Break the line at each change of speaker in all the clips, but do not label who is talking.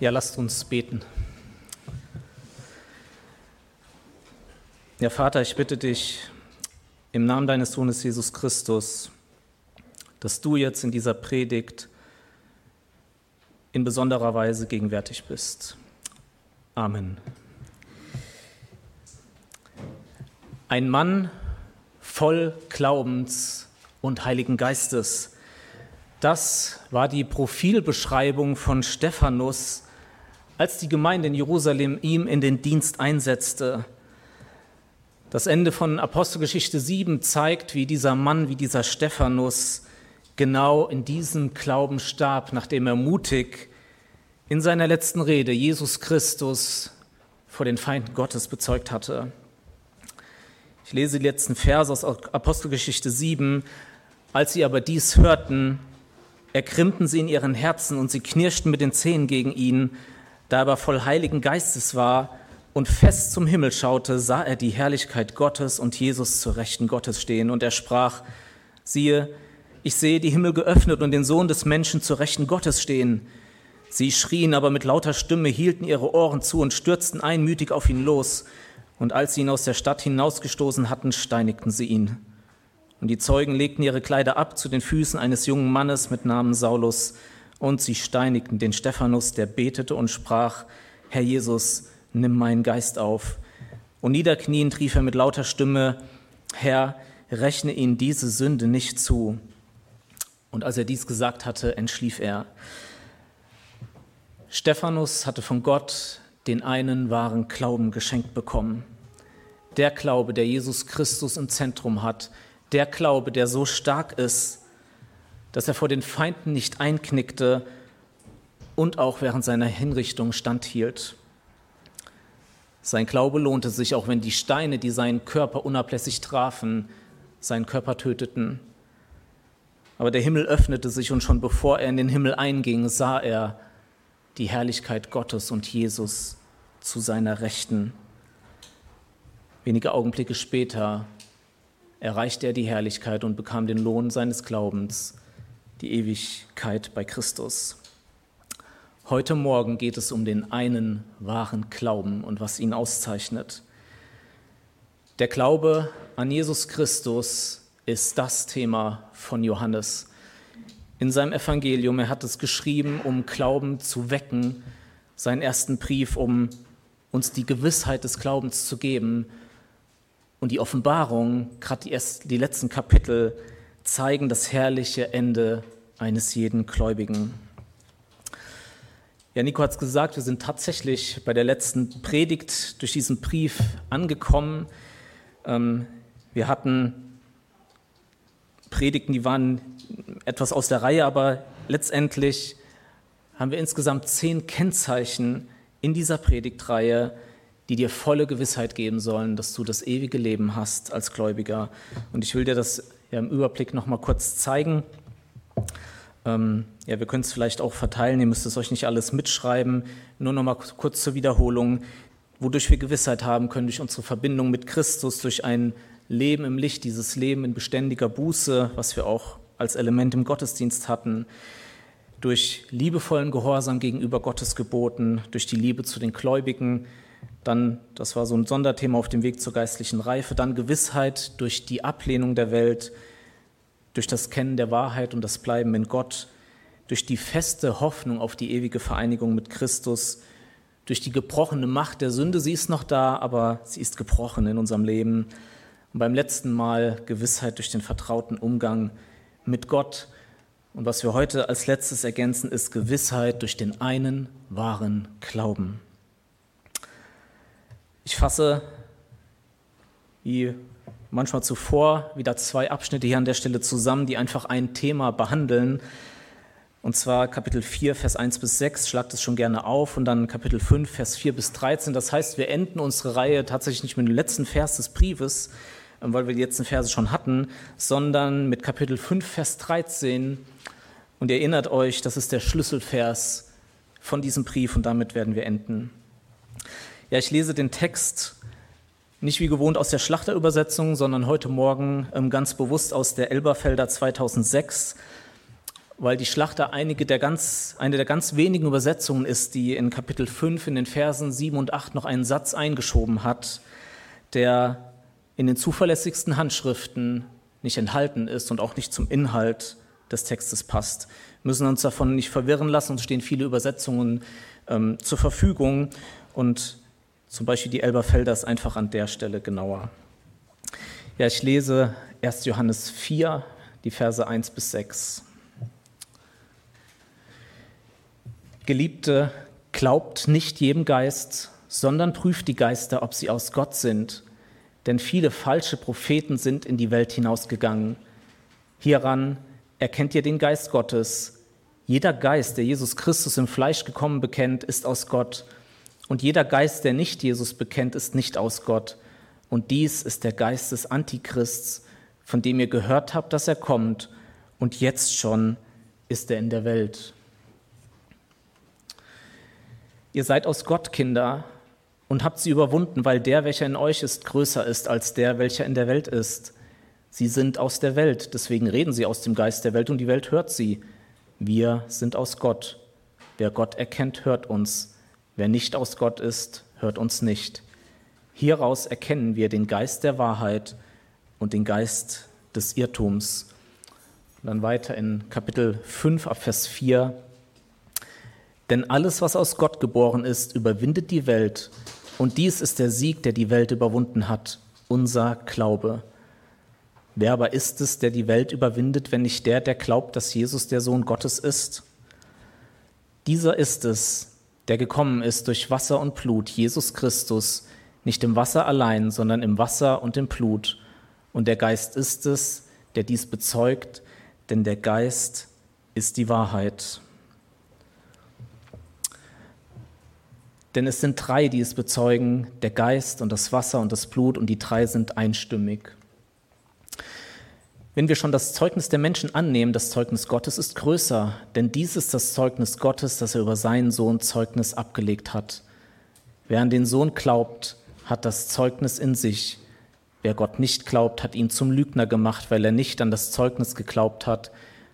Ja, lasst uns beten. Ja, Vater, ich bitte dich im Namen deines Sohnes Jesus Christus, dass du jetzt in dieser Predigt in besonderer Weise gegenwärtig bist. Amen. Ein Mann voll Glaubens und Heiligen Geistes. Das war die Profilbeschreibung von Stephanus, als die Gemeinde in Jerusalem ihm in den Dienst einsetzte. Das Ende von Apostelgeschichte 7 zeigt, wie dieser Mann, wie dieser Stephanus genau in diesem Glauben starb, nachdem er mutig in seiner letzten Rede Jesus Christus vor den Feinden Gottes bezeugt hatte. Ich lese die letzten Verse aus Apostelgeschichte 7. Als sie aber dies hörten, ergrimmten sie in ihren Herzen und sie knirschten mit den Zähnen gegen ihn. Da er aber voll Heiligen Geistes war und fest zum Himmel schaute, sah er die Herrlichkeit Gottes und Jesus zur Rechten Gottes stehen. Und er sprach, siehe, ich sehe die Himmel geöffnet und den Sohn des Menschen zur Rechten Gottes stehen. Sie schrien aber mit lauter Stimme, hielten ihre Ohren zu und stürzten einmütig auf ihn los. Und als sie ihn aus der Stadt hinausgestoßen hatten, steinigten sie ihn. Und die Zeugen legten ihre Kleider ab zu den Füßen eines jungen Mannes mit Namen Saulus, und sie steinigten den Stephanus, der betete und sprach, Herr Jesus, nimm meinen Geist auf. Und niederkniend rief er mit lauter Stimme, Herr, rechne ihnen diese Sünde nicht zu. Und als er dies gesagt hatte, entschlief er. Stephanus hatte von Gott den einen wahren Glauben geschenkt bekommen. Der Glaube, der Jesus Christus im Zentrum hat, der Glaube, der so stark ist, dass er vor den Feinden nicht einknickte und auch während seiner Hinrichtung standhielt. Sein Glaube lohnte sich, auch wenn die Steine, die seinen Körper unablässig trafen, seinen Körper töteten. Aber der Himmel öffnete sich und schon bevor er in den Himmel einging, sah er die Herrlichkeit Gottes und Jesus zu seiner Rechten. Wenige Augenblicke später erreichte er die Herrlichkeit und bekam den Lohn seines Glaubens, die Ewigkeit bei Christus. Heute Morgen geht es um den einen wahren Glauben und was ihn auszeichnet. Der Glaube an Jesus Christus ist das Thema von Johannes. In seinem Evangelium, er hat es geschrieben, um Glauben zu wecken, seinen ersten Brief, um uns die Gewissheit des Glaubens zu geben, und die Offenbarung, gerade die, die letzten Kapitel, zeigen das herrliche Ende eines jeden Gläubigen. Ja, Nico hat es gesagt, wir sind tatsächlich bei der letzten Predigt durch diesen Brief angekommen. Ähm, wir hatten Predigten, die waren etwas aus der Reihe, aber letztendlich haben wir insgesamt zehn Kennzeichen in dieser Predigtreihe, die dir volle Gewissheit geben sollen, dass du das ewige Leben hast als Gläubiger. Und ich will dir das ja im Überblick noch mal kurz zeigen. Ähm, ja, wir können es vielleicht auch verteilen, ihr müsst es euch nicht alles mitschreiben. Nur noch mal kurz zur Wiederholung. Wodurch wir Gewissheit haben können durch unsere Verbindung mit Christus, durch ein Leben im Licht, dieses Leben in beständiger Buße, was wir auch als Element im Gottesdienst hatten, durch liebevollen Gehorsam gegenüber Gottes Geboten, durch die Liebe zu den Gläubigen, dann, das war so ein Sonderthema auf dem Weg zur geistlichen Reife, dann Gewissheit durch die Ablehnung der Welt, durch das Kennen der Wahrheit und das Bleiben in Gott, durch die feste Hoffnung auf die ewige Vereinigung mit Christus, durch die gebrochene Macht der Sünde, sie ist noch da, aber sie ist gebrochen in unserem Leben. Und beim letzten Mal Gewissheit durch den vertrauten Umgang mit Gott. Und was wir heute als letztes ergänzen, ist Gewissheit durch den einen wahren Glauben. Ich fasse wie manchmal zuvor wieder zwei Abschnitte hier an der Stelle zusammen, die einfach ein Thema behandeln. Und zwar Kapitel 4, Vers 1 bis 6, schlagt es schon gerne auf, und dann Kapitel 5, Vers 4 bis 13. Das heißt, wir enden unsere Reihe tatsächlich nicht mit dem letzten Vers des Briefes, ähm, weil wir die letzten Verse schon hatten, sondern mit Kapitel 5, Vers 13. Und ihr erinnert euch, das ist der Schlüsselvers von diesem Brief und damit werden wir enden. Ja, ich lese den Text nicht wie gewohnt aus der Schlachterübersetzung, sondern heute Morgen ähm, ganz bewusst aus der Elberfelder 2006. weil die Schlachter einige der ganz, eine der ganz wenigen Übersetzungen ist, die in Kapitel 5 in den Versen 7 und 8 noch einen Satz eingeschoben hat, der in den zuverlässigsten Handschriften nicht enthalten ist und auch nicht zum Inhalt des Textes passt. Wir müssen uns davon nicht verwirren lassen, uns stehen viele Übersetzungen ähm, zur Verfügung und zum Beispiel die Elberfelder ist einfach an der Stelle genauer. Ja, ich lese 1. Johannes 4, die Verse 1 bis 6. Geliebte, glaubt nicht jedem Geist, sondern prüft die Geister, ob sie aus Gott sind. Denn viele falsche Propheten sind in die Welt hinausgegangen. Hieran erkennt ihr den Geist Gottes. Jeder Geist, der Jesus Christus im Fleisch gekommen bekennt, ist aus Gott. Und jeder Geist, der nicht Jesus bekennt, ist nicht aus Gott. Und dies ist der Geist des Antichrists, von dem ihr gehört habt, dass er kommt. Und jetzt schon ist er in der Welt. Ihr seid aus Gott Kinder und habt sie überwunden, weil der, welcher in euch ist, größer ist als der, welcher in der Welt ist. Sie sind aus der Welt, deswegen reden sie aus dem Geist der Welt und die Welt hört sie. Wir sind aus Gott. Wer Gott erkennt, hört uns. Wer nicht aus Gott ist, hört uns nicht. Hieraus erkennen wir den Geist der Wahrheit und den Geist des Irrtums. Und dann weiter in Kapitel 5 ab Vers 4. Denn alles, was aus Gott geboren ist, überwindet die Welt. Und dies ist der Sieg, der die Welt überwunden hat, unser Glaube. Wer aber ist es, der die Welt überwindet, wenn nicht der, der glaubt, dass Jesus der Sohn Gottes ist? Dieser ist es, der gekommen ist durch Wasser und Blut, Jesus Christus, nicht im Wasser allein, sondern im Wasser und im Blut. Und der Geist ist es, der dies bezeugt, denn der Geist ist die Wahrheit. Denn es sind drei, die es bezeugen, der Geist und das Wasser und das Blut, und die drei sind einstimmig. Wenn wir schon das Zeugnis der Menschen annehmen, das Zeugnis Gottes ist größer, denn dies ist das Zeugnis Gottes, das er über seinen Sohn Zeugnis abgelegt hat. Wer an den Sohn glaubt, hat das Zeugnis in sich. Wer Gott nicht glaubt, hat ihn zum Lügner gemacht, weil er nicht an das Zeugnis geglaubt hat,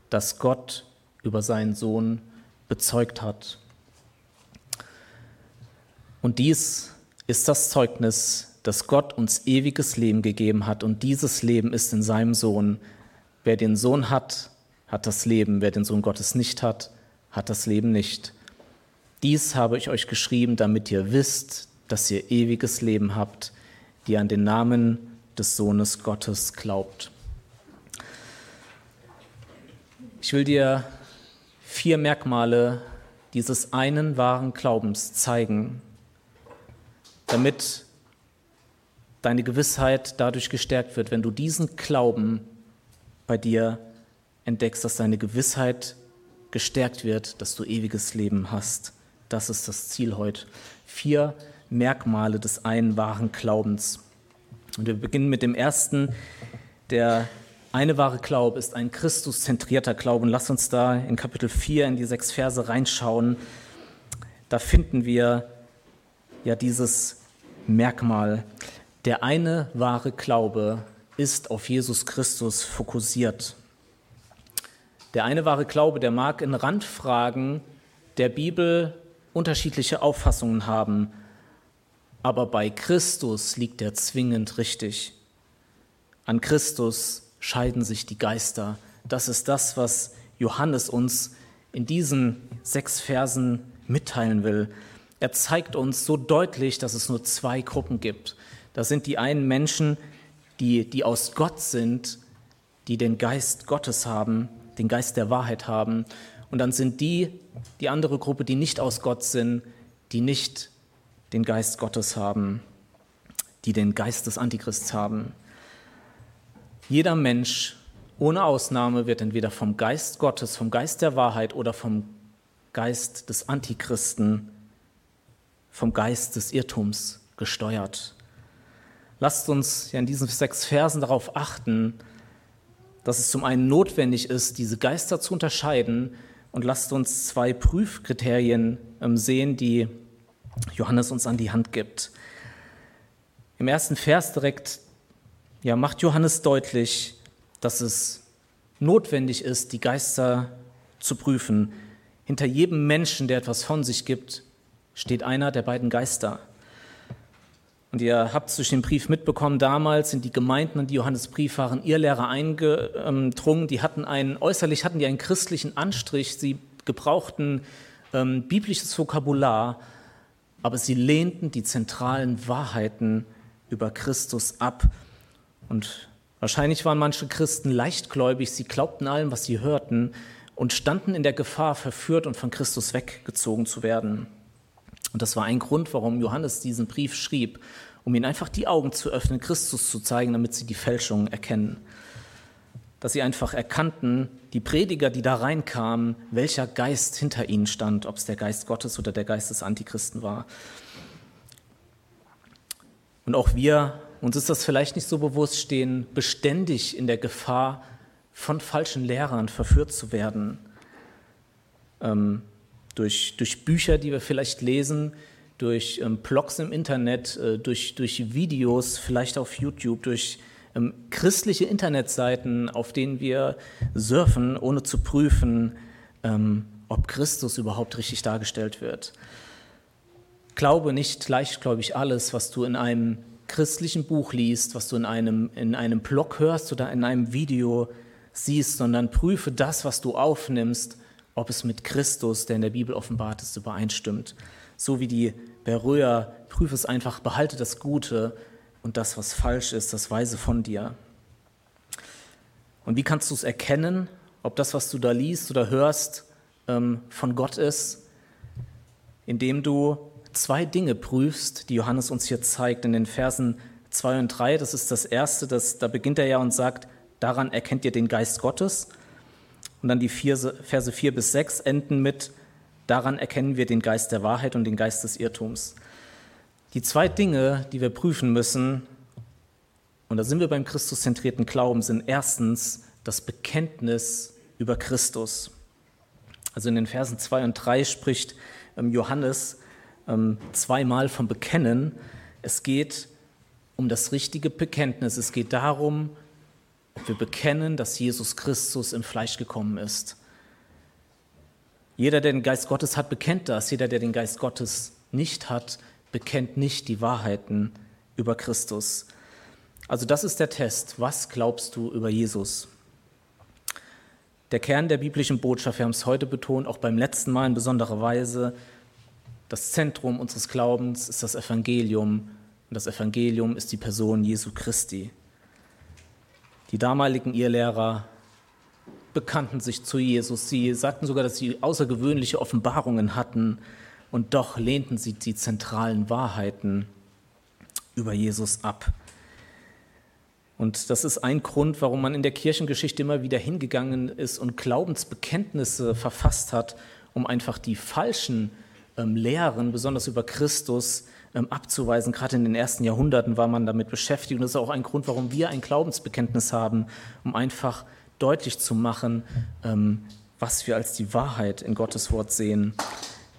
das Gott über seinen Sohn bezeugt hat. Und dies ist das Zeugnis, dass Gott uns ewiges Leben gegeben hat. Und dieses Leben ist in seinem Sohn. Wer den Sohn hat, hat das Leben. Wer den Sohn Gottes nicht hat, hat das Leben nicht. Dies habe ich euch geschrieben, damit ihr wisst, dass ihr ewiges Leben habt, die an den Namen des Sohnes Gottes glaubt. Ich will dir vier Merkmale dieses einen wahren Glaubens zeigen, damit deine Gewissheit dadurch gestärkt wird, wenn du diesen Glauben bei dir entdeckst, dass deine Gewissheit gestärkt wird, dass du ewiges Leben hast. Das ist das Ziel heute. Vier Merkmale des einen wahren Glaubens. Und wir beginnen mit dem ersten. Der eine wahre Glaube ist ein Christuszentrierter Glauben. Lass uns da in Kapitel 4 in die sechs Verse reinschauen. Da finden wir ja dieses Merkmal. Der eine wahre Glaube ist auf Jesus Christus fokussiert. Der eine wahre Glaube, der mag in Randfragen der Bibel unterschiedliche Auffassungen haben, aber bei Christus liegt er zwingend richtig. An Christus scheiden sich die Geister. Das ist das, was Johannes uns in diesen sechs Versen mitteilen will. Er zeigt uns so deutlich, dass es nur zwei Gruppen gibt. Das sind die einen Menschen, die, die aus Gott sind, die den Geist Gottes haben, den Geist der Wahrheit haben. Und dann sind die, die andere Gruppe, die nicht aus Gott sind, die nicht den Geist Gottes haben, die den Geist des Antichrists haben. Jeder Mensch ohne Ausnahme wird entweder vom Geist Gottes, vom Geist der Wahrheit oder vom Geist des Antichristen vom Geist des Irrtums gesteuert. Lasst uns ja in diesen sechs Versen darauf achten, dass es zum einen notwendig ist, diese Geister zu unterscheiden und lasst uns zwei Prüfkriterien ähm, sehen, die Johannes uns an die Hand gibt. Im ersten Vers direkt ja, macht Johannes deutlich, dass es notwendig ist, die Geister zu prüfen. Hinter jedem Menschen, der etwas von sich gibt, steht einer der beiden Geister. Und ihr habt durch den Brief mitbekommen, damals sind die Gemeinden, an die Johannes Brief waren, ihr Lehrer eingedrungen. Die hatten einen, äußerlich hatten die einen christlichen Anstrich. Sie gebrauchten ähm, biblisches Vokabular, aber sie lehnten die zentralen Wahrheiten über Christus ab. Und wahrscheinlich waren manche Christen leichtgläubig, sie glaubten allem, was sie hörten und standen in der Gefahr, verführt und von Christus weggezogen zu werden. Und das war ein Grund, warum Johannes diesen Brief schrieb, um ihnen einfach die Augen zu öffnen, Christus zu zeigen, damit sie die Fälschung erkennen. Dass sie einfach erkannten, die Prediger, die da reinkamen, welcher Geist hinter ihnen stand, ob es der Geist Gottes oder der Geist des Antichristen war. Und auch wir, uns ist das vielleicht nicht so bewusst, stehen beständig in der Gefahr, von falschen Lehrern verführt zu werden. Ähm, durch, durch Bücher, die wir vielleicht lesen, durch ähm, Blogs im Internet, äh, durch, durch Videos, vielleicht auf YouTube, durch ähm, christliche Internetseiten, auf denen wir surfen, ohne zu prüfen, ähm, ob Christus überhaupt richtig dargestellt wird. Glaube nicht leichtgläubig alles, was du in einem christlichen Buch liest, was du in einem, in einem Blog hörst oder in einem Video siehst, sondern prüfe das, was du aufnimmst, ob es mit Christus, der in der Bibel offenbart ist, übereinstimmt. So wie die Beröer, prüfe es einfach, behalte das Gute und das, was falsch ist, das Weise von dir. Und wie kannst du es erkennen, ob das, was du da liest oder hörst, ähm, von Gott ist? Indem du zwei Dinge prüfst, die Johannes uns hier zeigt in den Versen 2 und 3. Das ist das erste, das, da beginnt er ja und sagt, daran erkennt ihr den Geist Gottes. Und dann die Verse, Verse 4 bis 6 enden mit, daran erkennen wir den Geist der Wahrheit und den Geist des Irrtums. Die zwei Dinge, die wir prüfen müssen, und da sind wir beim Christuszentrierten Glauben, sind erstens das Bekenntnis über Christus. Also in den Versen 2 und 3 spricht ähm, Johannes ähm, zweimal vom Bekennen. Es geht um das richtige Bekenntnis. Es geht darum, ob wir bekennen, dass Jesus Christus im Fleisch gekommen ist. Jeder, der den Geist Gottes hat, bekennt das. Jeder, der den Geist Gottes nicht hat, bekennt nicht die Wahrheiten über Christus. Also das ist der Test. Was glaubst du über Jesus? Der Kern der biblischen Botschaft, wir haben es heute betont, auch beim letzten Mal in besonderer Weise, das Zentrum unseres Glaubens ist das Evangelium und das Evangelium ist die Person Jesu Christi. Die damaligen Irrlehrer bekannten sich zu Jesus. Sie sagten sogar, dass sie außergewöhnliche Offenbarungen hatten und doch lehnten sie die zentralen Wahrheiten über Jesus ab. Und das ist ein Grund, warum man in der Kirchengeschichte immer wieder hingegangen ist und Glaubensbekenntnisse verfasst hat, um einfach die falschen ähm, Lehren, besonders über Christus, ähm, abzuweisen. Gerade in den ersten Jahrhunderten war man damit beschäftigt. Und das ist auch ein Grund, warum wir ein Glaubensbekenntnis haben, um einfach deutlich zu machen, ähm, was wir als die Wahrheit in Gottes Wort sehen.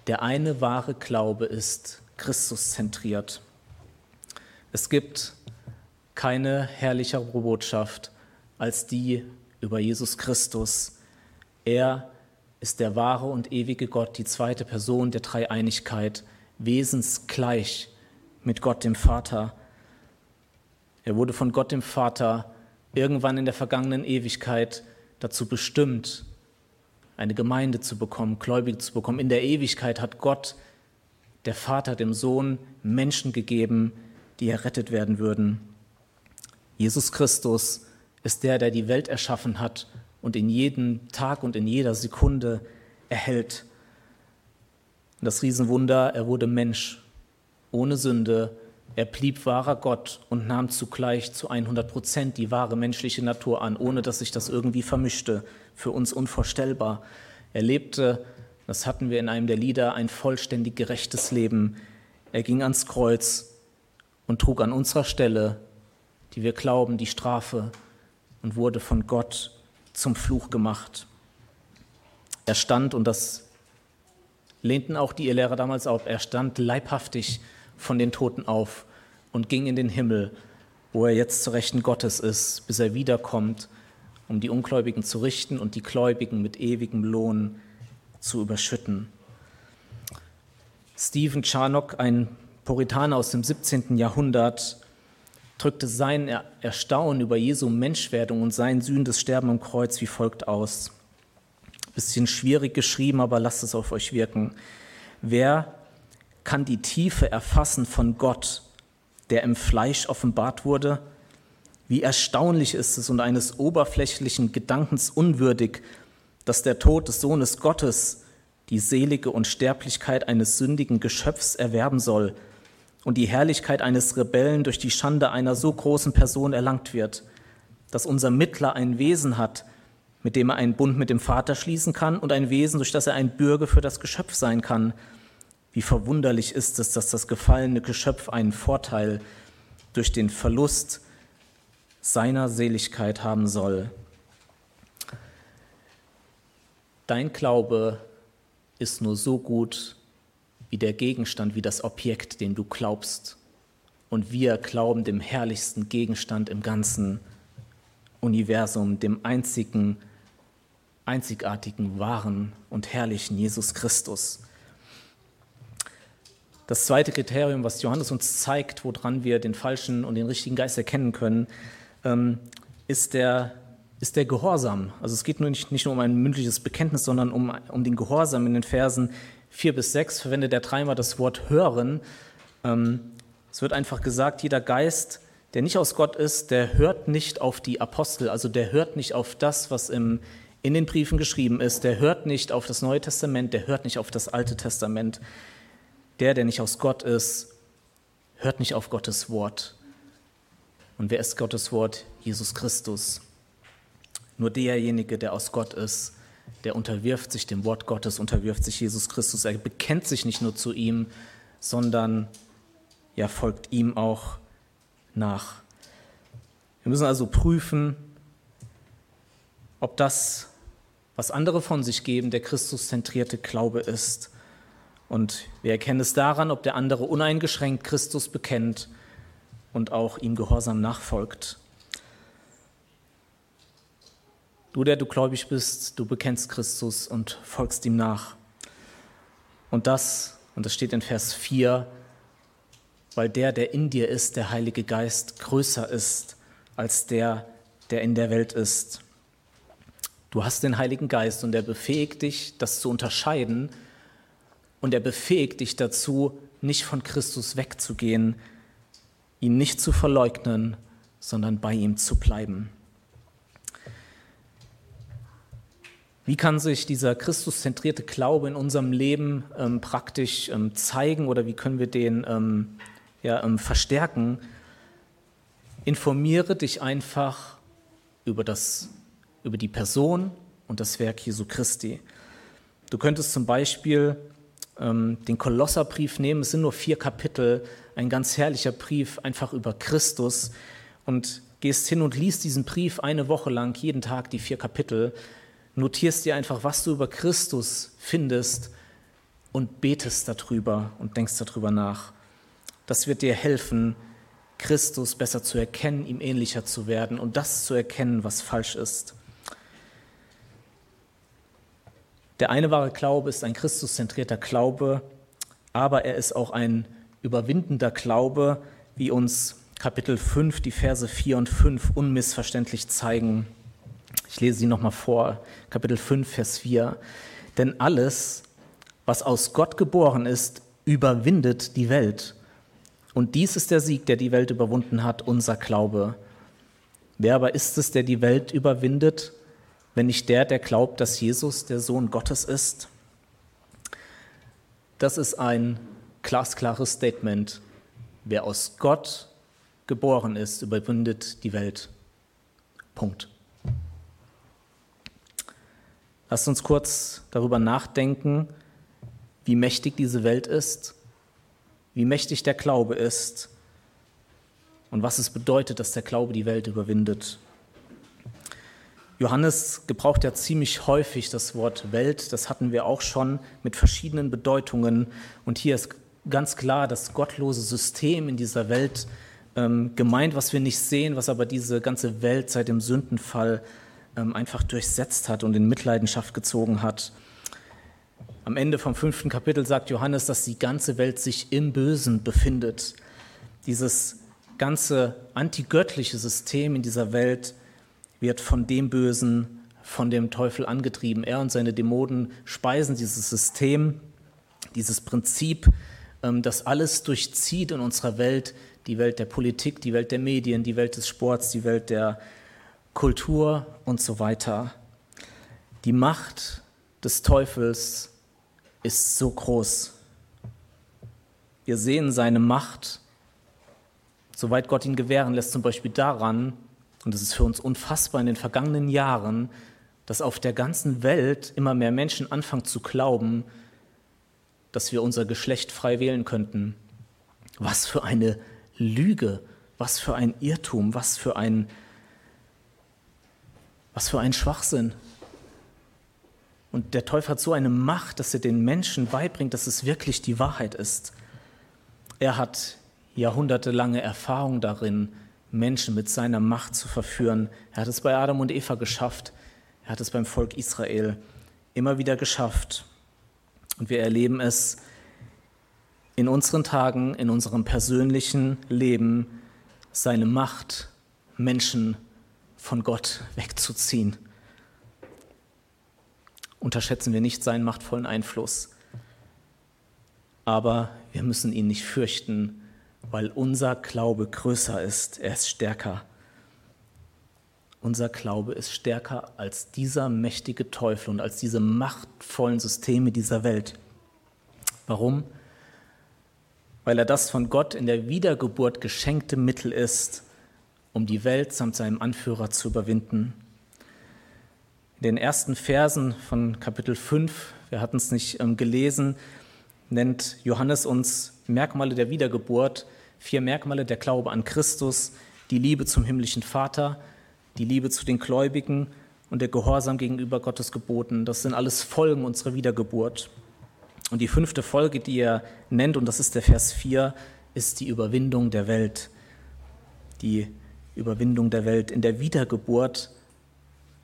Der eine wahre Glaube ist Christus zentriert. Es gibt keine herrlichere Botschaft als die über Jesus Christus. Er ist der wahre und ewige Gott, die zweite Person der Dreieinigkeit, wesensgleich mit Gott dem Vater. Er wurde von Gott dem Vater irgendwann in der vergangenen Ewigkeit dazu bestimmt, eine Gemeinde zu bekommen, Gläubige zu bekommen. In der Ewigkeit hat Gott, der Vater, dem Sohn Menschen gegeben, die errettet werden würden. Jesus Christus ist der, der die Welt erschaffen hat und in jedem Tag und in jeder Sekunde erhält. Das Riesenwunder, er wurde Mensch, ohne Sünde. Er blieb wahrer Gott und nahm zugleich zu 100 Prozent die wahre menschliche Natur an, ohne dass sich das irgendwie vermischte. Für uns unvorstellbar. Er lebte, das hatten wir in einem der Lieder, ein vollständig gerechtes Leben. Er ging ans Kreuz und trug an unserer Stelle, die wir glauben, die Strafe und wurde von Gott zum Fluch gemacht. Er stand, und das lehnten auch die Irrlehrer damals auf, er stand leibhaftig von den Toten auf und ging in den Himmel, wo er jetzt zu Rechten Gottes ist, bis er wiederkommt um die Ungläubigen zu richten und die Gläubigen mit ewigem Lohn zu überschütten. Stephen Charnock, ein Puritaner aus dem 17. Jahrhundert, drückte sein Erstaunen über Jesu Menschwerdung und sein sühnendes Sterben am Kreuz wie folgt aus. Bisschen schwierig geschrieben, aber lasst es auf euch wirken. Wer kann die Tiefe erfassen von Gott, der im Fleisch offenbart wurde? Wie erstaunlich ist es und eines oberflächlichen Gedankens unwürdig, dass der Tod des Sohnes Gottes die selige Unsterblichkeit eines sündigen Geschöpfs erwerben soll und die Herrlichkeit eines Rebellen durch die Schande einer so großen Person erlangt wird, dass unser Mittler ein Wesen hat, mit dem er einen Bund mit dem Vater schließen kann und ein Wesen, durch das er ein Bürger für das Geschöpf sein kann. Wie verwunderlich ist es, dass das gefallene Geschöpf einen Vorteil durch den Verlust seiner Seligkeit haben soll. Dein Glaube ist nur so gut wie der Gegenstand, wie das Objekt, dem du glaubst. Und wir glauben dem herrlichsten Gegenstand im ganzen Universum, dem einzigen, einzigartigen, wahren und herrlichen Jesus Christus. Das zweite Kriterium, was Johannes uns zeigt, woran wir den falschen und den richtigen Geist erkennen können, ähm, ist der, ist der Gehorsam. Also es geht nur nicht, nicht nur um ein mündliches Bekenntnis, sondern um, um den Gehorsam. In den Versen 4 bis 6 verwendet der dreimal das Wort hören. Ähm, es wird einfach gesagt, jeder Geist, der nicht aus Gott ist, der hört nicht auf die Apostel, also der hört nicht auf das, was im, in den Briefen geschrieben ist, der hört nicht auf das Neue Testament, der hört nicht auf das Alte Testament. Der, der nicht aus Gott ist, hört nicht auf Gottes Wort. Und wer ist Gottes Wort? Jesus Christus. Nur derjenige, der aus Gott ist, der unterwirft sich dem Wort Gottes, unterwirft sich Jesus Christus. Er bekennt sich nicht nur zu ihm, sondern ja, folgt ihm auch nach. Wir müssen also prüfen, ob das, was andere von sich geben, der Christuszentrierte Glaube ist. Und wir erkennen es daran, ob der andere uneingeschränkt Christus bekennt und auch ihm gehorsam nachfolgt. Du, der du gläubig bist, du bekennst Christus und folgst ihm nach. Und das, und das steht in Vers 4, weil der, der in dir ist, der Heilige Geist, größer ist als der, der in der Welt ist. Du hast den Heiligen Geist und er befähigt dich, das zu unterscheiden und er befähigt dich dazu, nicht von Christus wegzugehen, ihn nicht zu verleugnen, sondern bei ihm zu bleiben. Wie kann sich dieser Christuszentrierte Glaube in unserem Leben ähm, praktisch ähm, zeigen oder wie können wir den ähm, ja, ähm, verstärken? Informiere dich einfach über, das, über die Person und das Werk Jesu Christi. Du könntest zum Beispiel ähm, den Kolosserbrief nehmen, es sind nur vier Kapitel, ein ganz herrlicher Brief einfach über Christus und gehst hin und liest diesen Brief eine Woche lang, jeden Tag die vier Kapitel, notierst dir einfach, was du über Christus findest und betest darüber und denkst darüber nach. Das wird dir helfen, Christus besser zu erkennen, ihm ähnlicher zu werden und das zu erkennen, was falsch ist. Der eine wahre Glaube ist ein Christuszentrierter Glaube, aber er ist auch ein überwindender Glaube, wie uns Kapitel 5, die Verse 4 und 5 unmissverständlich zeigen. Ich lese sie nochmal vor, Kapitel 5, Vers 4. Denn alles, was aus Gott geboren ist, überwindet die Welt. Und dies ist der Sieg, der die Welt überwunden hat, unser Glaube. Wer aber ist es, der die Welt überwindet, wenn nicht der, der glaubt, dass Jesus der Sohn Gottes ist? Das ist ein glasklares Statement. Wer aus Gott geboren ist, überwindet die Welt. Punkt. Lasst uns kurz darüber nachdenken, wie mächtig diese Welt ist, wie mächtig der Glaube ist und was es bedeutet, dass der Glaube die Welt überwindet. Johannes gebraucht ja ziemlich häufig das Wort Welt, das hatten wir auch schon mit verschiedenen Bedeutungen. Und hier ist ganz klar das gottlose System in dieser Welt ähm, gemeint, was wir nicht sehen, was aber diese ganze Welt seit dem Sündenfall ähm, einfach durchsetzt hat und in Mitleidenschaft gezogen hat. Am Ende vom fünften Kapitel sagt Johannes, dass die ganze Welt sich im Bösen befindet. Dieses ganze antigöttliche System in dieser Welt wird von dem Bösen, von dem Teufel angetrieben. Er und seine Dämonen speisen dieses System, dieses Prinzip, ähm, das alles durchzieht in unserer Welt, die Welt der Politik, die Welt der Medien, die Welt des Sports, die Welt der Kultur und so weiter. Die Macht des Teufels ist so groß. Wir sehen seine Macht, soweit Gott ihn gewähren lässt, zum Beispiel daran, und es ist für uns unfassbar in den vergangenen Jahren, dass auf der ganzen Welt immer mehr Menschen anfangen zu glauben, dass wir unser Geschlecht frei wählen könnten. Was für eine Lüge, was für ein Irrtum, was für ein, was für ein Schwachsinn. Und der Teufel hat so eine Macht, dass er den Menschen beibringt, dass es wirklich die Wahrheit ist. Er hat jahrhundertelange Erfahrung darin, Menschen mit seiner Macht zu verführen. Er hat es bei Adam und Eva geschafft. Er hat es beim Volk Israel immer wieder geschafft. Und wir erleben es in unseren Tagen, in unserem persönlichen Leben, seine Macht, Menschen von Gott wegzuziehen unterschätzen wir nicht seinen machtvollen Einfluss. Aber wir müssen ihn nicht fürchten, weil unser Glaube größer ist, er ist stärker. Unser Glaube ist stärker als dieser mächtige Teufel und als diese machtvollen Systeme dieser Welt. Warum? Weil er das von Gott in der Wiedergeburt geschenkte Mittel ist, um die Welt samt seinem Anführer zu überwinden. In den ersten Versen von Kapitel 5, wir hatten es nicht ähm, gelesen, nennt Johannes uns Merkmale der Wiedergeburt, vier Merkmale der Glaube an Christus, die Liebe zum himmlischen Vater, die Liebe zu den Gläubigen und der Gehorsam gegenüber Gottes Geboten. Das sind alles Folgen unserer Wiedergeburt. Und die fünfte Folge, die er nennt, und das ist der Vers 4, ist die Überwindung der Welt. Die Überwindung der Welt. In der Wiedergeburt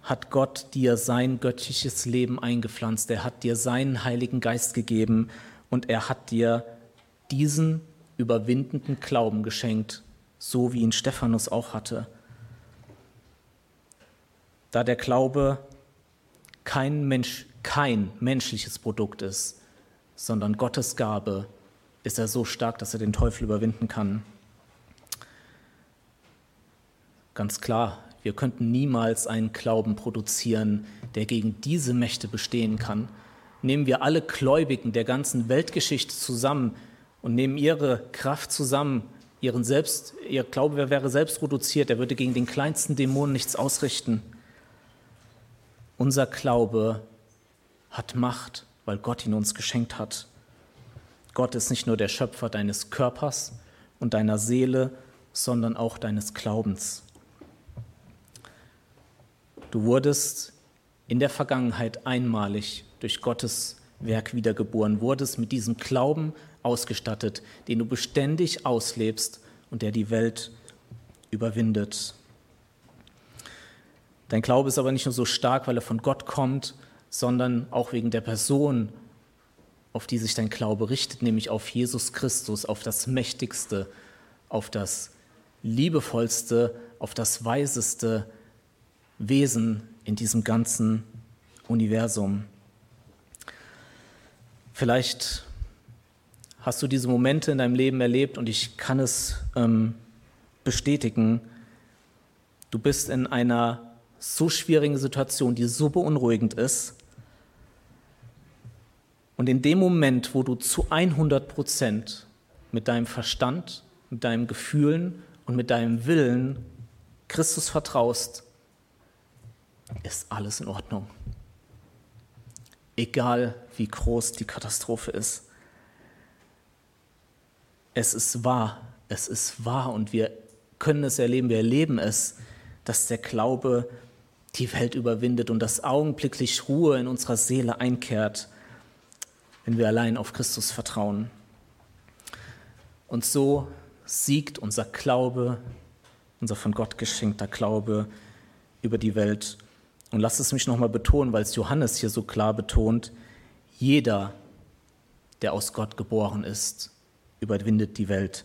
hat Gott dir sein göttliches Leben eingepflanzt. Er hat dir seinen Heiligen Geist gegeben und er hat dir diesen überwindenden Glauben geschenkt, so wie ihn Stephanus auch hatte. Da der Glaube kein, Mensch, kein menschliches Produkt ist, sondern Gottes Gabe, ist er so stark, dass er den Teufel überwinden kann. Ganz klar, wir könnten niemals einen Glauben produzieren, der gegen diese Mächte bestehen kann. Nehmen wir alle Gläubigen der ganzen Weltgeschichte zusammen und nehmen ihre Kraft zusammen, ihren Selbst, ihr Glaube wäre selbst reduziert, er würde gegen den kleinsten Dämon nichts ausrichten. Unser Glaube hat Macht, weil Gott ihn uns geschenkt hat. Gott ist nicht nur der Schöpfer deines Körpers und deiner Seele, sondern auch deines Glaubens. Du wurdest in der Vergangenheit einmalig durch Gottes Werk wiedergeboren, wurdest mit diesem Glauben ausgestattet, den du beständig auslebst und der die Welt überwindet. Dein Glaube ist aber nicht nur so stark, weil er von Gott kommt, sondern auch wegen der Person, auf die sich dein Glaube richtet, nämlich auf Jesus Christus, auf das Mächtigste, auf das Liebevollste, auf das Weiseste, Wesen in diesem ganzen Universum. Vielleicht hast du diese Momente in deinem Leben erlebt und ich kann es ähm, bestätigen. Du bist in einer so schwierigen Situation, die so beunruhigend ist. Und in dem Moment, wo du zu 100 Prozent mit deinem Verstand, mit deinen Gefühlen und mit deinem Willen Christus vertraust, ist alles in Ordnung. Egal wie groß die Katastrophe ist. Es ist wahr, es ist wahr und wir können es erleben, wir erleben es, dass der Glaube die Welt überwindet und dass augenblicklich Ruhe in unserer Seele einkehrt, wenn wir allein auf Christus vertrauen. Und so siegt unser Glaube, unser von Gott geschenkter Glaube über die Welt Und lasst es mich nochmal betonen, weil es Johannes hier so klar betont, jeder, der aus Gott geboren ist, überwindet die Welt.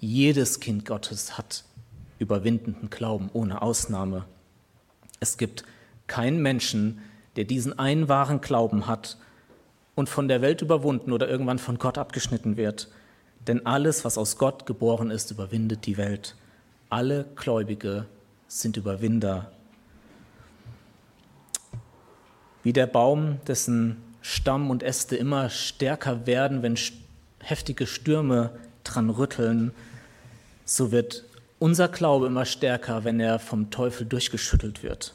Jedes Kind Gottes hat überwindenden Glauben, ohne Ausnahme. Es gibt keinen Menschen, der diesen einen wahren Glauben hat und von der Welt überwunden oder irgendwann von Gott abgeschnitten wird. Denn alles, was aus Gott geboren ist, überwindet die Welt. Alle Gläubige sind Überwinder. Wie der Baum, dessen Stamm und Äste immer stärker werden, wenn heftige Stürme dran rütteln, so wird unser Glaube immer stärker, wenn er vom Teufel durchgeschüttelt wird.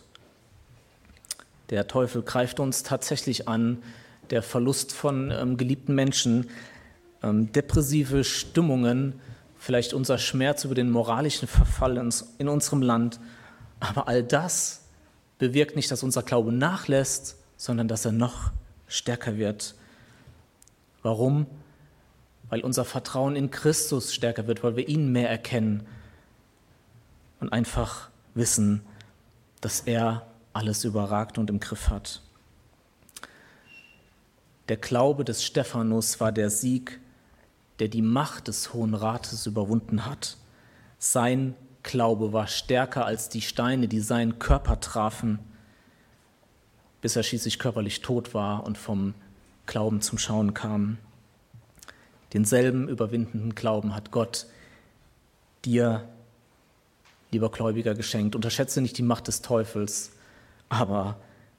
Der Teufel greift uns tatsächlich an, der Verlust von ähm, geliebten Menschen, ähm, depressive Stimmungen, vielleicht unser Schmerz über den moralischen Verfall in, in unserem Land. Aber all das bewirkt nicht, dass unser Glaube nachlässt, sondern dass er noch stärker wird. Warum? Weil unser Vertrauen in Christus stärker wird, weil wir ihn mehr erkennen und einfach wissen, dass er alles überragt und im Griff hat. Der Glaube des Stephanus war der Sieg, der die Macht des Hohen Rates überwunden hat. Sein Glaube war stärker als die Steine, die seinen Körper trafen, bis er schließlich körperlich tot war und vom Glauben zum Schauen kam. Denselben überwindenden Glauben hat Gott dir, lieber Gläubiger, geschenkt. Unterschätze nicht die Macht des Teufels, aber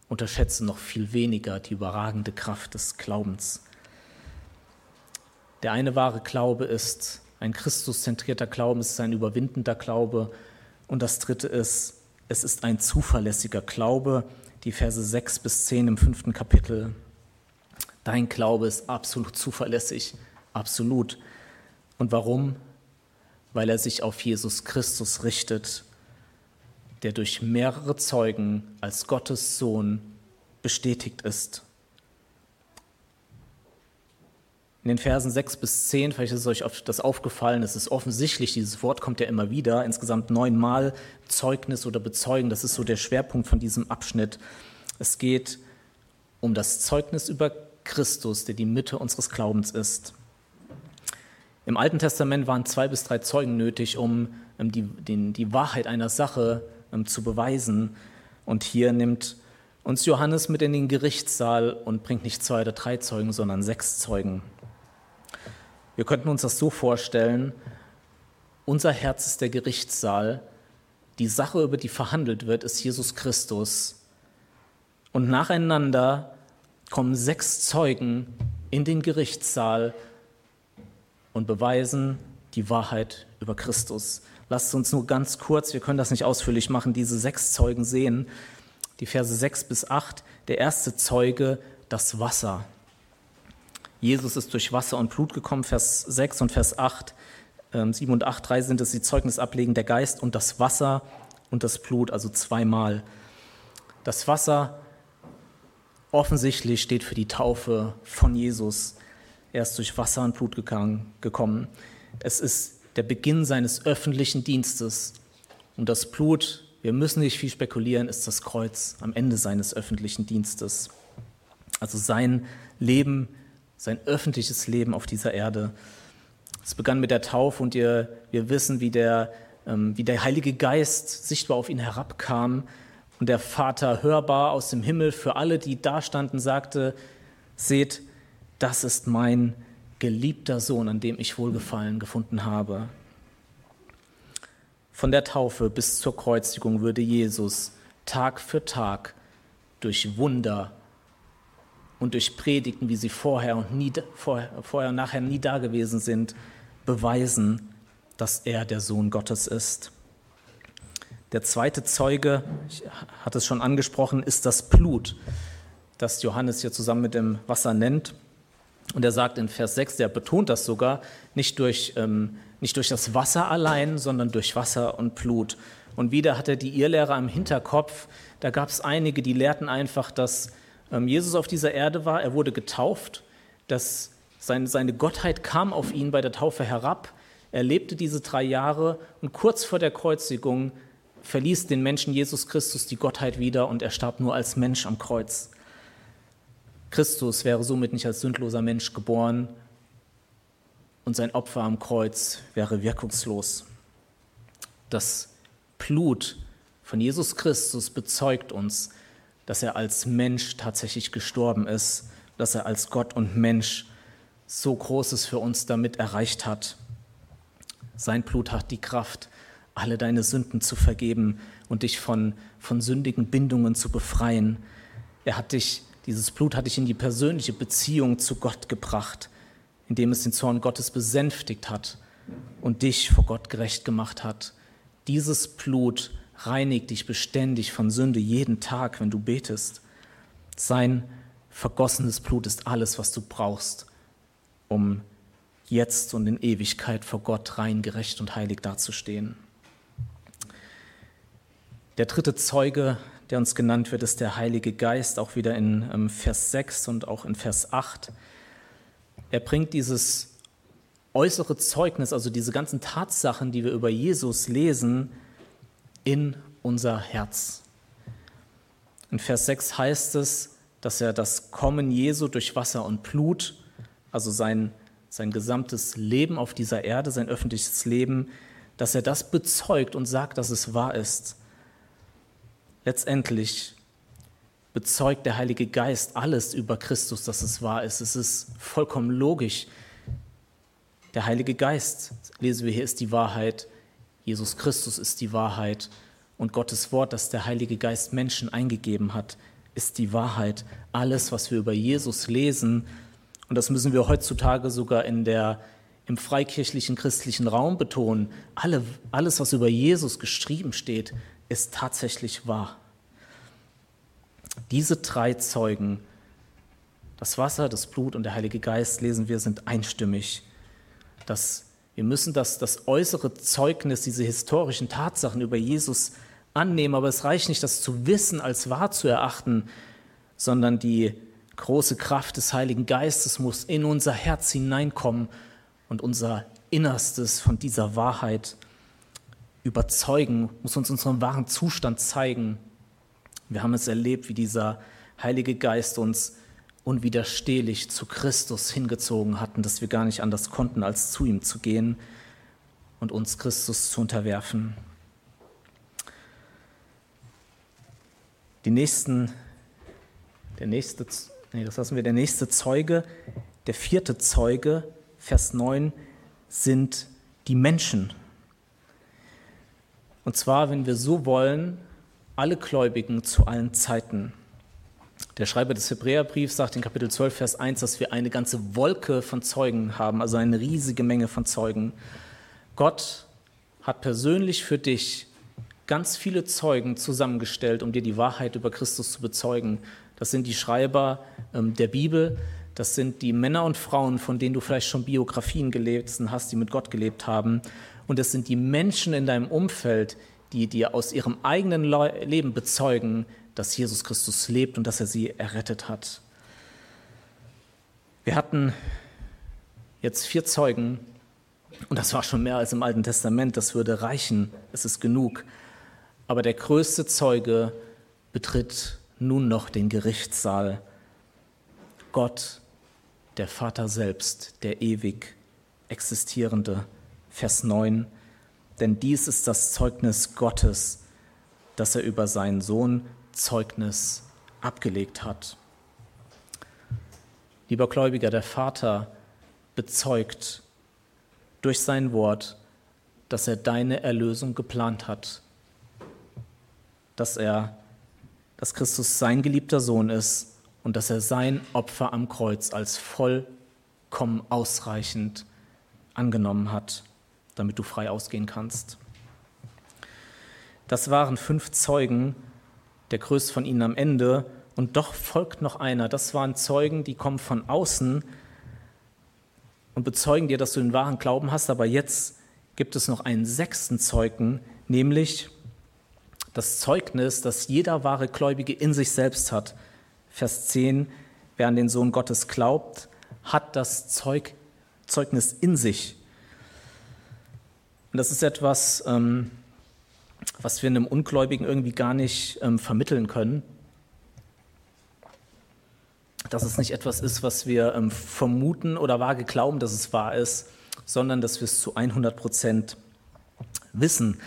unterschätze noch viel weniger die überragende Kraft des Glaubens. Der eine wahre Glaube ist ein Christuszentrierter Glauben, es ist ein überwindender Glaube. Und das dritte ist, es ist ein zuverlässiger Glaube. Die Verse 6 bis 10 im fünften Kapitel. Dein Glaube ist absolut zuverlässig, absolut. Und warum? Weil er sich auf Jesus Christus richtet der durch mehrere Zeugen als Gottes Sohn bestätigt ist. In den Versen 6 bis 10, vielleicht ist euch das aufgefallen, es ist offensichtlich, dieses Wort kommt ja immer wieder, insgesamt neunmal Zeugnis oder Bezeugen, das ist so der Schwerpunkt von diesem Abschnitt. Es geht um das Zeugnis über Christus, der die Mitte unseres Glaubens ist. Im Alten Testament waren zwei bis drei Zeugen nötig, um die, den, die Wahrheit einer Sache ähm, zu beweisen. Und hier nimmt uns Johannes mit in den Gerichtssaal und bringt nicht zwei oder drei Zeugen, sondern sechs Zeugen. Wir könnten uns das so vorstellen, unser Herz ist der Gerichtssaal, die Sache, über die verhandelt wird, ist Jesus Christus. Und nacheinander kommen sechs Zeugen in den Gerichtssaal und beweisen die Wahrheit über Christus. Lasst uns nur ganz kurz, wir können das nicht ausführlich machen, diese sechs Zeugen sehen. Die Verse 6 bis 8. Der erste Zeuge, das Wasser. Jesus ist durch Wasser und Blut gekommen, Vers 6 und Vers 8. 7 ähm, und 8, 3 sind es die Zeugnis ablegen, der Geist und das Wasser und das Blut, also zweimal. Das Wasser offensichtlich steht für die Taufe von Jesus. Er ist durch Wasser und Blut gekommen. Es ist der Beginn seines öffentlichen Dienstes. Und das Blut, wir müssen nicht viel spekulieren, ist das Kreuz am Ende seines öffentlichen Dienstes. Also sein Leben, sein öffentliches Leben auf dieser Erde. Es begann mit der Taufe und ihr, wir wissen, wie der, ähm, wie der Heilige Geist sichtbar auf ihn herabkam und der Vater hörbar aus dem Himmel für alle, die da standen, sagte, seht, das ist mein geliebter Sohn, an dem ich Wohlgefallen gefunden habe. Von der Taufe bis zur Kreuzigung würde Jesus Tag für Tag durch Wunder und durch Predigten, wie sie vorher und, nie, vorher, und nachher nie dagewesen sind, beweisen, dass er der Sohn Gottes ist. Der zweite Zeuge, ich hatte es schon angesprochen, ist das Blut, das Johannes hier zusammen mit dem Wasser nennt. Und er sagt in Vers 6, der betont das sogar, nicht durch, ähm, nicht durch das Wasser allein, sondern durch Wasser und Blut. Und wieder hat er die Irrlehrer im Hinterkopf. Da gab es einige, die lehrten einfach, dass ähm, Jesus auf dieser Erde war, er wurde getauft, dass seine, seine Gottheit kam auf ihn bei der Taufe herab. Er lebte diese drei Jahre und kurz vor der Kreuzigung verließ den Menschen Jesus Christus die Gottheit wieder und er starb nur als Mensch am Kreuz. Christus wäre somit nicht als sündloser Mensch geboren und sein Opfer am Kreuz wäre wirkungslos. Das Blut von Jesus Christus bezeugt uns, dass er als Mensch tatsächlich gestorben ist, dass er als Gott und Mensch so Großes für uns damit erreicht hat. Sein Blut hat die Kraft, alle deine Sünden zu vergeben und dich von, von sündigen Bindungen zu befreien. Er hat dich, dieses Blut hat dich in die persönliche Beziehung zu Gott gebracht, indem es den Zorn Gottes besänftigt hat und dich vor Gott gerecht gemacht hat. Dieses Blut reinigt dich beständig von Sünde jeden Tag, wenn du betest. Sein vergossenes Blut ist alles, was du brauchst, um jetzt und in Ewigkeit vor Gott rein, gerecht und heilig dazustehen. Der dritte Zeuge, der uns genannt wird, ist der Heilige Geist, auch wieder in ähm, Vers 6 und auch in Vers 8. Er bringt dieses äußere Zeugnis, also diese ganzen Tatsachen, die wir über Jesus lesen, in unser Herz. In Vers 6 heißt es, dass er das Kommen Jesu durch Wasser und Blut, also sein, sein gesamtes Leben auf dieser Erde, sein öffentliches Leben, dass er das bezeugt und sagt, dass es wahr ist. Letztendlich bezeugt der Heilige Geist alles über Christus, dass es wahr ist. Es ist vollkommen logisch. Der Heilige Geist, lesen wir hier, ist die Wahrheit. Jesus Christus ist die Wahrheit. Und Gottes Wort, das der Heilige Geist Menschen eingegeben hat, ist die Wahrheit. Alles, was wir über Jesus lesen, und das müssen wir heutzutage sogar in der, im freikirchlichen christlichen Raum betonen, alle, alles, was über Jesus geschrieben steht, ist tatsächlich wahr. Diese drei Zeugen, das Wasser, das Blut und der Heilige Geist, lesen wir, sind einstimmig. Das, wir müssen das, das äußere Zeugnis, diese historischen Tatsachen über Jesus annehmen, aber es reicht nicht, das zu wissen, als wahr zu erachten, sondern die große Kraft des Heiligen Geistes muss in unser Herz hineinkommen und unser Innerstes von dieser Wahrheit überzeugen, muss uns unseren wahren Zustand zeigen. Wir haben es erlebt, wie dieser Heilige Geist uns unwiderstehlich zu Christus hingezogen hatten, dass wir gar nicht anders konnten, als zu ihm zu gehen und uns Christus zu unterwerfen. Die nächsten, der nächste, nee, das lassen wir, der nächste Zeuge, der vierte Zeuge, Vers 9, sind die Menschen. Und zwar, wenn wir so wollen, alle Gläubigen zu allen Zeiten. Der Schreiber des Hebräerbriefs sagt in Kapitel 12, Vers 1, dass wir eine ganze Wolke von Zeugen haben, also eine riesige Menge von Zeugen. Gott hat persönlich für dich ganz viele Zeugen zusammengestellt, um dir die Wahrheit über Christus zu bezeugen. Das sind die Schreiber ähm, der Bibel, das sind die Männer und Frauen, von denen du vielleicht schon Biografien gelesen hast, die mit Gott gelebt haben. Und es sind die Menschen in deinem Umfeld, die dir aus ihrem eigenen Leben bezeugen, dass Jesus Christus lebt und dass er sie errettet hat. Wir hatten jetzt vier Zeugen und das war schon mehr als im Alten Testament, das würde reichen, es ist genug. Aber der größte Zeuge betritt nun noch den Gerichtssaal. Gott, der Vater selbst, der ewig existierende. Vers 9. Denn dies ist das Zeugnis Gottes, das er über seinen Sohn Zeugnis abgelegt hat. Lieber Gläubiger, der Vater bezeugt durch sein Wort, dass er deine Erlösung geplant hat, dass er, dass Christus sein geliebter Sohn ist und dass er sein Opfer am Kreuz als vollkommen ausreichend angenommen hat damit du frei ausgehen kannst. Das waren fünf Zeugen, der größte von ihnen am Ende, und doch folgt noch einer. Das waren Zeugen, die kommen von außen und bezeugen dir, dass du den wahren Glauben hast, aber jetzt gibt es noch einen sechsten Zeugen, nämlich das Zeugnis, das jeder wahre Gläubige in sich selbst hat. Vers 10, wer an den Sohn Gottes glaubt, hat das Zeug, Zeugnis in sich. Und das ist etwas, ähm, was wir einem Ungläubigen irgendwie gar nicht ähm, vermitteln können. Dass es nicht etwas ist, was wir ähm, vermuten oder vage glauben, dass es wahr ist, sondern dass wir es zu 100 Prozent wissen.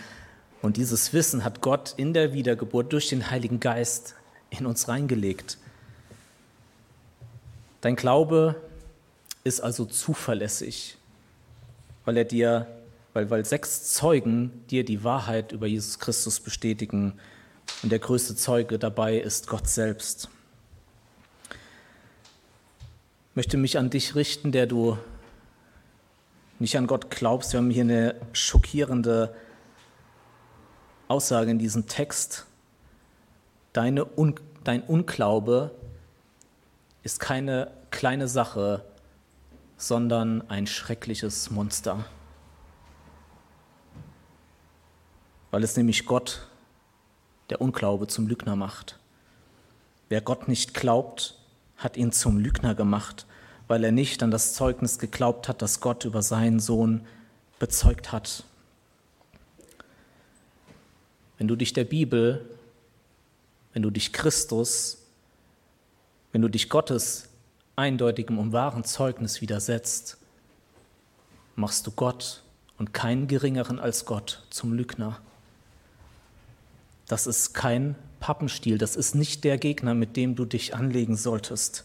Und dieses Wissen hat Gott in der Wiedergeburt durch den Heiligen Geist in uns reingelegt. Dein Glaube ist also zuverlässig, weil er dir, weil, weil sechs Zeugen dir die Wahrheit über Jesus Christus bestätigen und der größte Zeuge dabei ist Gott selbst. Ich möchte mich an dich richten, der du nicht an Gott glaubst. Wir haben hier eine schockierende Aussage in diesem Text. Deine Un dein Unglaube ist keine kleine Sache, sondern ein schreckliches Monster. Weil es nämlich Gott, der Unglaube, zum Lügner macht. Wer Gott nicht glaubt, hat ihn zum Lügner gemacht, weil er nicht an das Zeugnis geglaubt hat, das Gott über seinen Sohn bezeugt hat. Wenn du dich der Bibel, wenn du dich Christus, wenn du dich Gottes eindeutigem und wahren Zeugnis widersetzt, machst du Gott und keinen geringeren als Gott zum Lügner. Das ist kein Pappenstiel, das ist nicht der Gegner, mit dem du dich anlegen solltest.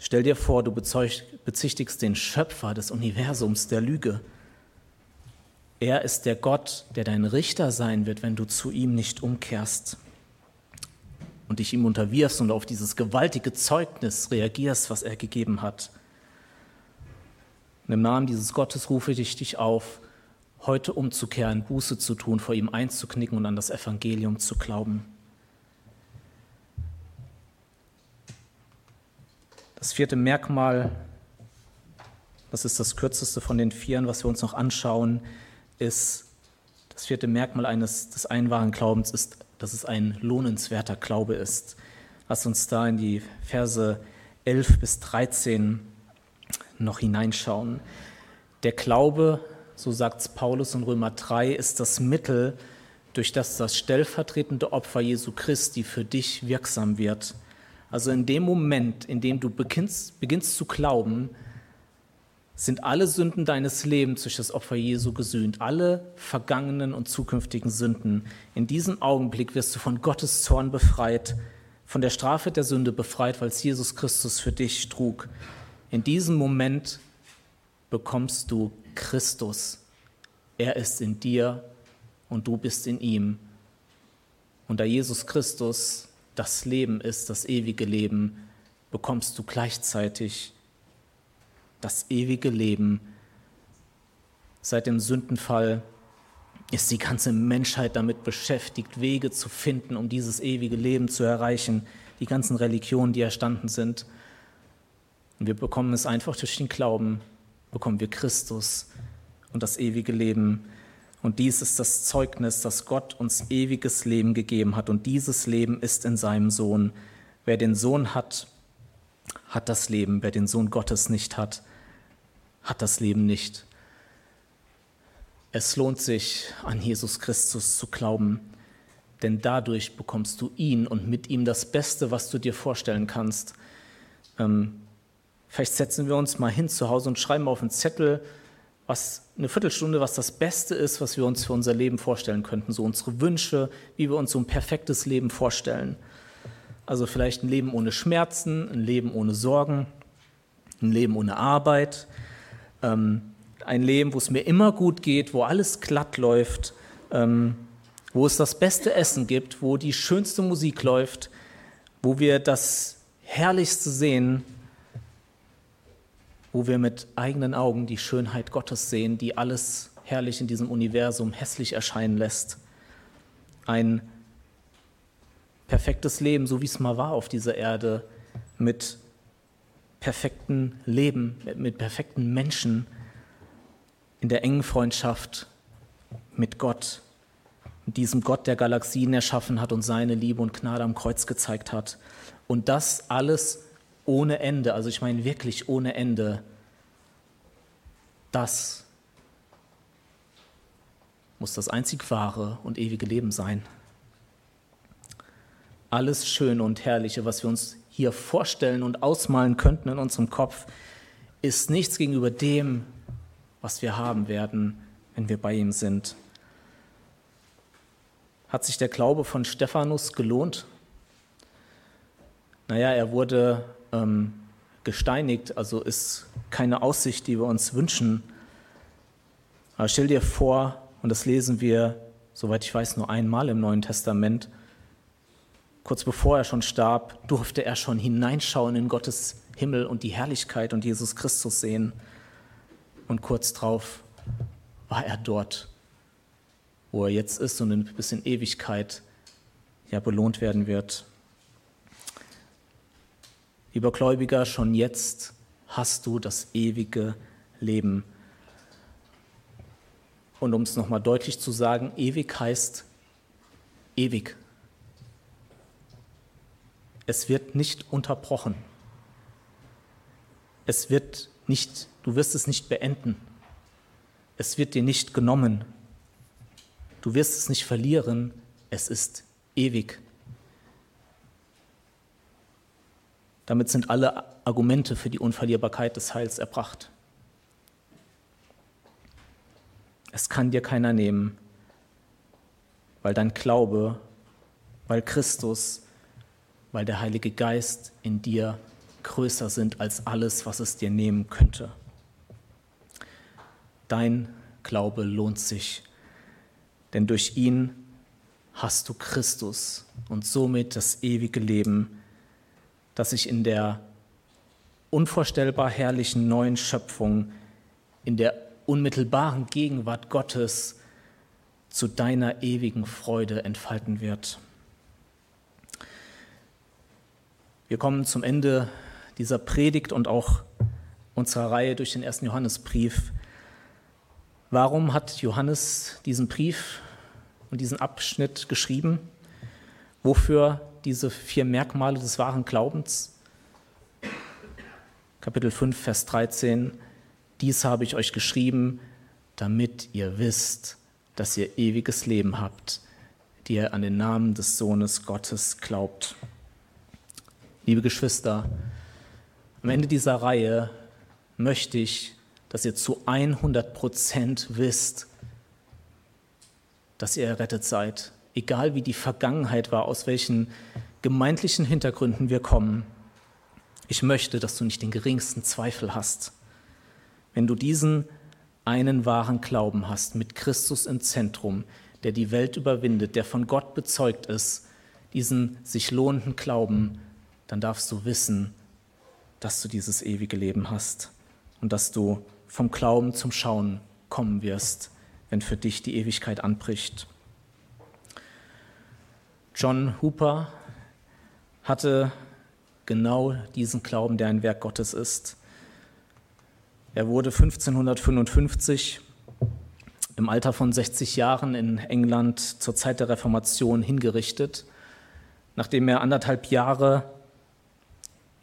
Stell dir vor, du bezichtigst den Schöpfer des Universums der Lüge. Er ist der Gott, der dein Richter sein wird, wenn du zu ihm nicht umkehrst und dich ihm unterwirfst und auf dieses gewaltige Zeugnis reagierst, was er gegeben hat. Und im Namen dieses Gottes rufe ich dich auf, heute umzukehren, Buße zu tun, vor ihm einzuknicken und an das Evangelium zu glauben. Das vierte Merkmal, das ist das kürzeste von den vieren, was wir uns noch anschauen, ist, das vierte Merkmal eines des einwahren Glaubens ist dass es ein lohnenswerter Glaube ist. Lass uns da in die Verse 11 bis 13 noch hineinschauen. Der Glaube, so sagt Paulus in Römer 3, ist das Mittel, durch das das stellvertretende Opfer Jesu Christi für dich wirksam wird. Also in dem Moment, in dem du beginnst, beginnst zu glauben, sind alle Sünden deines Lebens durch das Opfer Jesu gesühnt, alle vergangenen und zukünftigen Sünden. In diesem Augenblick wirst du von Gottes Zorn befreit, von der Strafe der Sünde befreit, weil es Jesus Christus für dich trug. In diesem Moment bekommst du Christus. Er ist in dir und du bist in ihm. Und da Jesus Christus das Leben ist, das ewige Leben, bekommst du gleichzeitig das ewige Leben. Seit dem Sündenfall ist die ganze Menschheit damit beschäftigt, Wege zu finden, um dieses ewige Leben zu erreichen, die ganzen Religionen, die erstanden sind. Und wir bekommen es einfach durch den Glauben, bekommen wir Christus und das ewige Leben. Und dies ist das Zeugnis, dass Gott uns ewiges Leben gegeben hat. Und dieses Leben ist in seinem Sohn. Wer den Sohn hat, hat das Leben. Wer den Sohn Gottes nicht hat, hat das Leben nicht. Es lohnt sich, an Jesus Christus zu glauben, denn dadurch bekommst du ihn und mit ihm das Beste, was du dir vorstellen kannst. Ähm, vielleicht setzen wir uns mal hin zu Hause und schreiben auf einen Zettel, was eine Viertelstunde, was das Beste ist, was wir uns für unser Leben vorstellen könnten, so unsere Wünsche, wie wir uns so ein perfektes Leben vorstellen. Also vielleicht ein Leben ohne Schmerzen, ein Leben ohne Sorgen, ein Leben ohne Arbeit, ähm, ein Leben, wo es mir immer gut geht, wo alles glatt läuft, ähm, wo es das beste Essen gibt, wo die schönste Musik läuft, wo wir das Herrlichste sehen, wo wir mit eigenen Augen die Schönheit Gottes sehen, die alles herrlich in diesem Universum hässlich erscheinen lässt. Ein perfektes Leben, so wie es mal war auf dieser Erde, mit perfekten Leben, mit perfekten Menschen, in der engen Freundschaft mit Gott, mit diesem Gott, der Galaxien erschaffen hat und seine Liebe und Gnade am Kreuz gezeigt hat. Und das alles ohne Ende, also ich meine wirklich ohne Ende. Das muss das einzig wahre und ewige Leben sein. Alles Schöne und Herrliche, was wir uns hier vorstellen und ausmalen könnten in unserem Kopf, ist nichts gegenüber dem, was wir haben werden, wenn wir bei ihm sind. Hat sich der Glaube von Stephanus gelohnt? Naja, er wurde ähm, gesteinigt, also ist keine Aussicht, die wir uns wünschen. Aber stell dir vor, und das lesen wir, soweit ich weiß, nur einmal im Neuen Testament, kurz bevor er schon starb, durfte er schon hineinschauen in Gottes Himmel und die Herrlichkeit und Jesus Christus sehen. Und kurz darauf war er dort, wo er jetzt ist und bis in Ewigkeit ja belohnt werden wird. Lieber Gläubiger, schon jetzt hast du das ewige Leben. Und um es nochmal deutlich zu sagen, ewig heißt ewig. Es wird nicht unterbrochen. Es wird nicht, du wirst es nicht beenden. Es wird dir nicht genommen. Du wirst es nicht verlieren. Es ist ewig. Damit sind alle Argumente für die Unverlierbarkeit des Heils erbracht. Es kann dir keiner nehmen, weil dein Glaube, weil Christus, weil der Heilige Geist in dir größer sind als alles, was es dir nehmen könnte. Dein Glaube lohnt sich, denn durch ihn hast du Christus und somit das ewige Leben, das sich in der unvorstellbar herrlichen neuen Schöpfung, in der unmittelbaren Gegenwart Gottes zu deiner ewigen Freude entfalten wird. Wir kommen zum Ende dieser Predigt und auch unserer Reihe durch den ersten Johannesbrief. Warum hat Johannes diesen Brief und diesen Abschnitt geschrieben? Wofür diese vier Merkmale des wahren Glaubens? Kapitel 5, Vers 13. Dies habe ich euch geschrieben, damit ihr wisst, dass ihr ewiges Leben habt, die ihr an den Namen des Sohnes Gottes glaubt. Liebe Geschwister, am Ende dieser Reihe möchte ich, dass ihr zu 100 Prozent wisst, dass ihr errettet seid, egal wie die Vergangenheit war, aus welchen gemeindlichen Hintergründen wir kommen. Ich möchte, dass du nicht den geringsten Zweifel hast. Wenn du diesen einen wahren Glauben hast, mit Christus im Zentrum, der die Welt überwindet, der von Gott bezeugt ist, diesen sich lohnenden Glauben, dann darfst du wissen, dass du dieses ewige Leben hast und dass du vom Glauben zum Schauen kommen wirst, wenn für dich die Ewigkeit anbricht. John Hooper hatte genau diesen Glauben, der ein Werk Gottes ist. Er wurde 1555 im Alter von 60 Jahren in England zur Zeit der Reformation hingerichtet, nachdem er anderthalb Jahre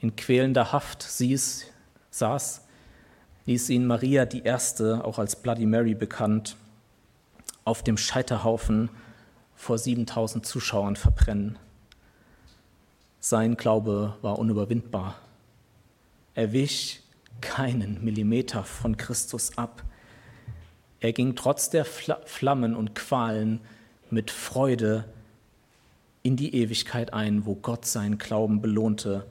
in quälender Haft sieß, saß, ließ ihn Maria die Erste, auch als Bloody Mary bekannt, auf dem Scheiterhaufen vor 7000 Zuschauern verbrennen. Sein Glaube war unüberwindbar. Er wich keinen Millimeter von Christus ab. Er ging trotz der Flammen und Qualen mit Freude in die Ewigkeit ein, wo Gott seinen Glauben belohnte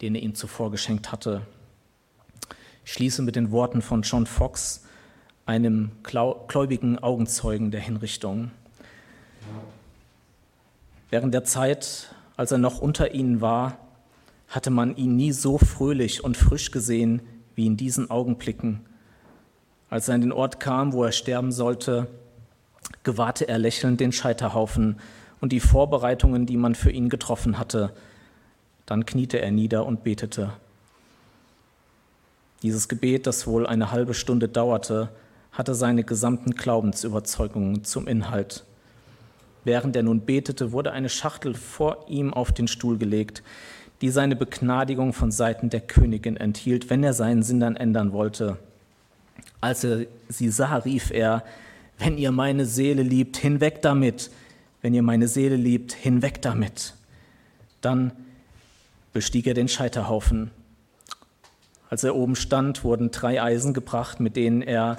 den er ihm zuvor geschenkt hatte. Ich schließe mit den Worten von John Fox, einem gläubigen Augenzeugen der Hinrichtung. Während der Zeit, als er noch unter ihnen war, hatte man ihn nie so fröhlich und frisch gesehen wie in diesen Augenblicken. Als er an den Ort kam, wo er sterben sollte, gewahrte er lächelnd den Scheiterhaufen und die Vorbereitungen, die man für ihn getroffen hatte, dann kniete er nieder und betete. Dieses Gebet, das wohl eine halbe Stunde dauerte, hatte seine gesamten Glaubensüberzeugungen zum Inhalt. Während er nun betete, wurde eine Schachtel vor ihm auf den Stuhl gelegt, die seine Begnadigung von Seiten der Königin enthielt, wenn er seinen Sinn dann ändern wollte. Als er sie sah, rief er, wenn ihr meine Seele liebt, hinweg damit, wenn ihr meine Seele liebt, hinweg damit. Dann bestieg er den Scheiterhaufen. Als er oben stand, wurden drei Eisen gebracht, mit denen er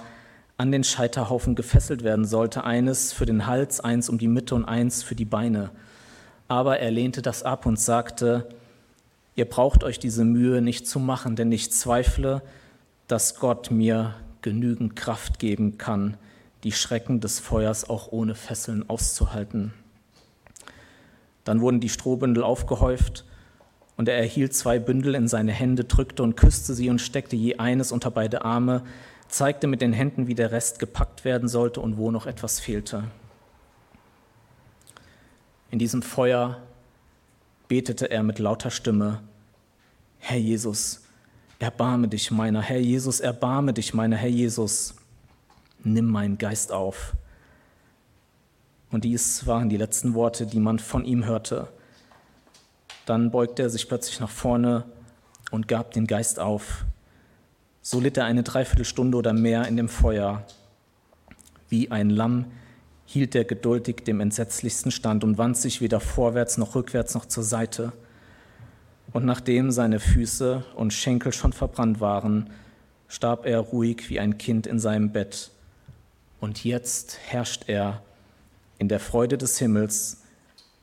an den Scheiterhaufen gefesselt werden sollte, eines für den Hals, eins um die Mitte und eins für die Beine. Aber er lehnte das ab und sagte, ihr braucht euch diese Mühe nicht zu machen, denn ich zweifle, dass Gott mir genügend Kraft geben kann, die Schrecken des Feuers auch ohne Fesseln auszuhalten. Dann wurden die Strohbündel aufgehäuft und er erhielt zwei Bündel in seine Hände, drückte und küsste sie und steckte je eines unter beide Arme, zeigte mit den Händen, wie der Rest gepackt werden sollte und wo noch etwas fehlte. In diesem Feuer betete er mit lauter Stimme, Herr Jesus, erbarme dich meiner, Herr Jesus, erbarme dich meiner, Herr Jesus nimm meinen Geist auf. Und dies waren die letzten Worte, die man von ihm hörte. Dann beugte er sich plötzlich nach vorne und gab den Geist auf. So litt er eine Dreiviertelstunde oder mehr in dem Feuer. Wie ein Lamm hielt er geduldig dem entsetzlichsten stand und wand sich weder vorwärts noch rückwärts noch zur Seite. Und nachdem seine Füße und Schenkel schon verbrannt waren, starb er ruhig wie ein Kind in seinem Bett und jetzt herrscht er in der Freude des Himmels,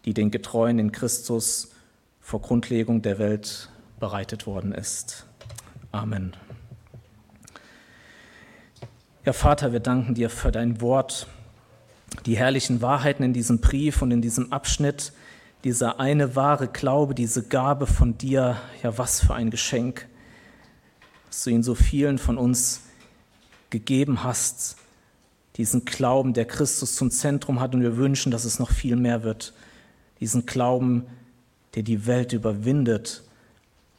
die den Getreuen in Christus vor Grundlegung der Welt bereitet worden ist. Amen. Ja, Vater, wir danken dir für dein Wort, die herrlichen Wahrheiten in diesem Brief und in diesem Abschnitt, dieser eine wahre Glaube, diese Gabe von dir, ja, was für ein Geschenk, dass du ihn so vielen von uns gegeben hast, diesen Glauben, der Christus zum Zentrum hat und wir wünschen, dass es noch viel mehr wird. Diesen Glauben, der die Welt überwindet,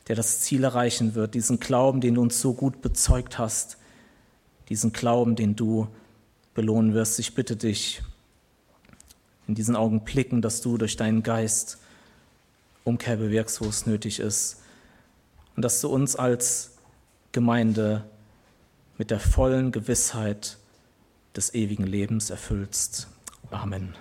der das Ziel erreichen wird. Diesen Glauben, den du uns so gut bezeugt hast. Diesen Glauben, den du belohnen wirst. Ich bitte dich in diesen Augenblicken, dass du durch deinen Geist Umkehr bewirkst, wo es nötig ist. Und dass du uns als Gemeinde mit der vollen Gewissheit des ewigen Lebens erfüllst. Amen.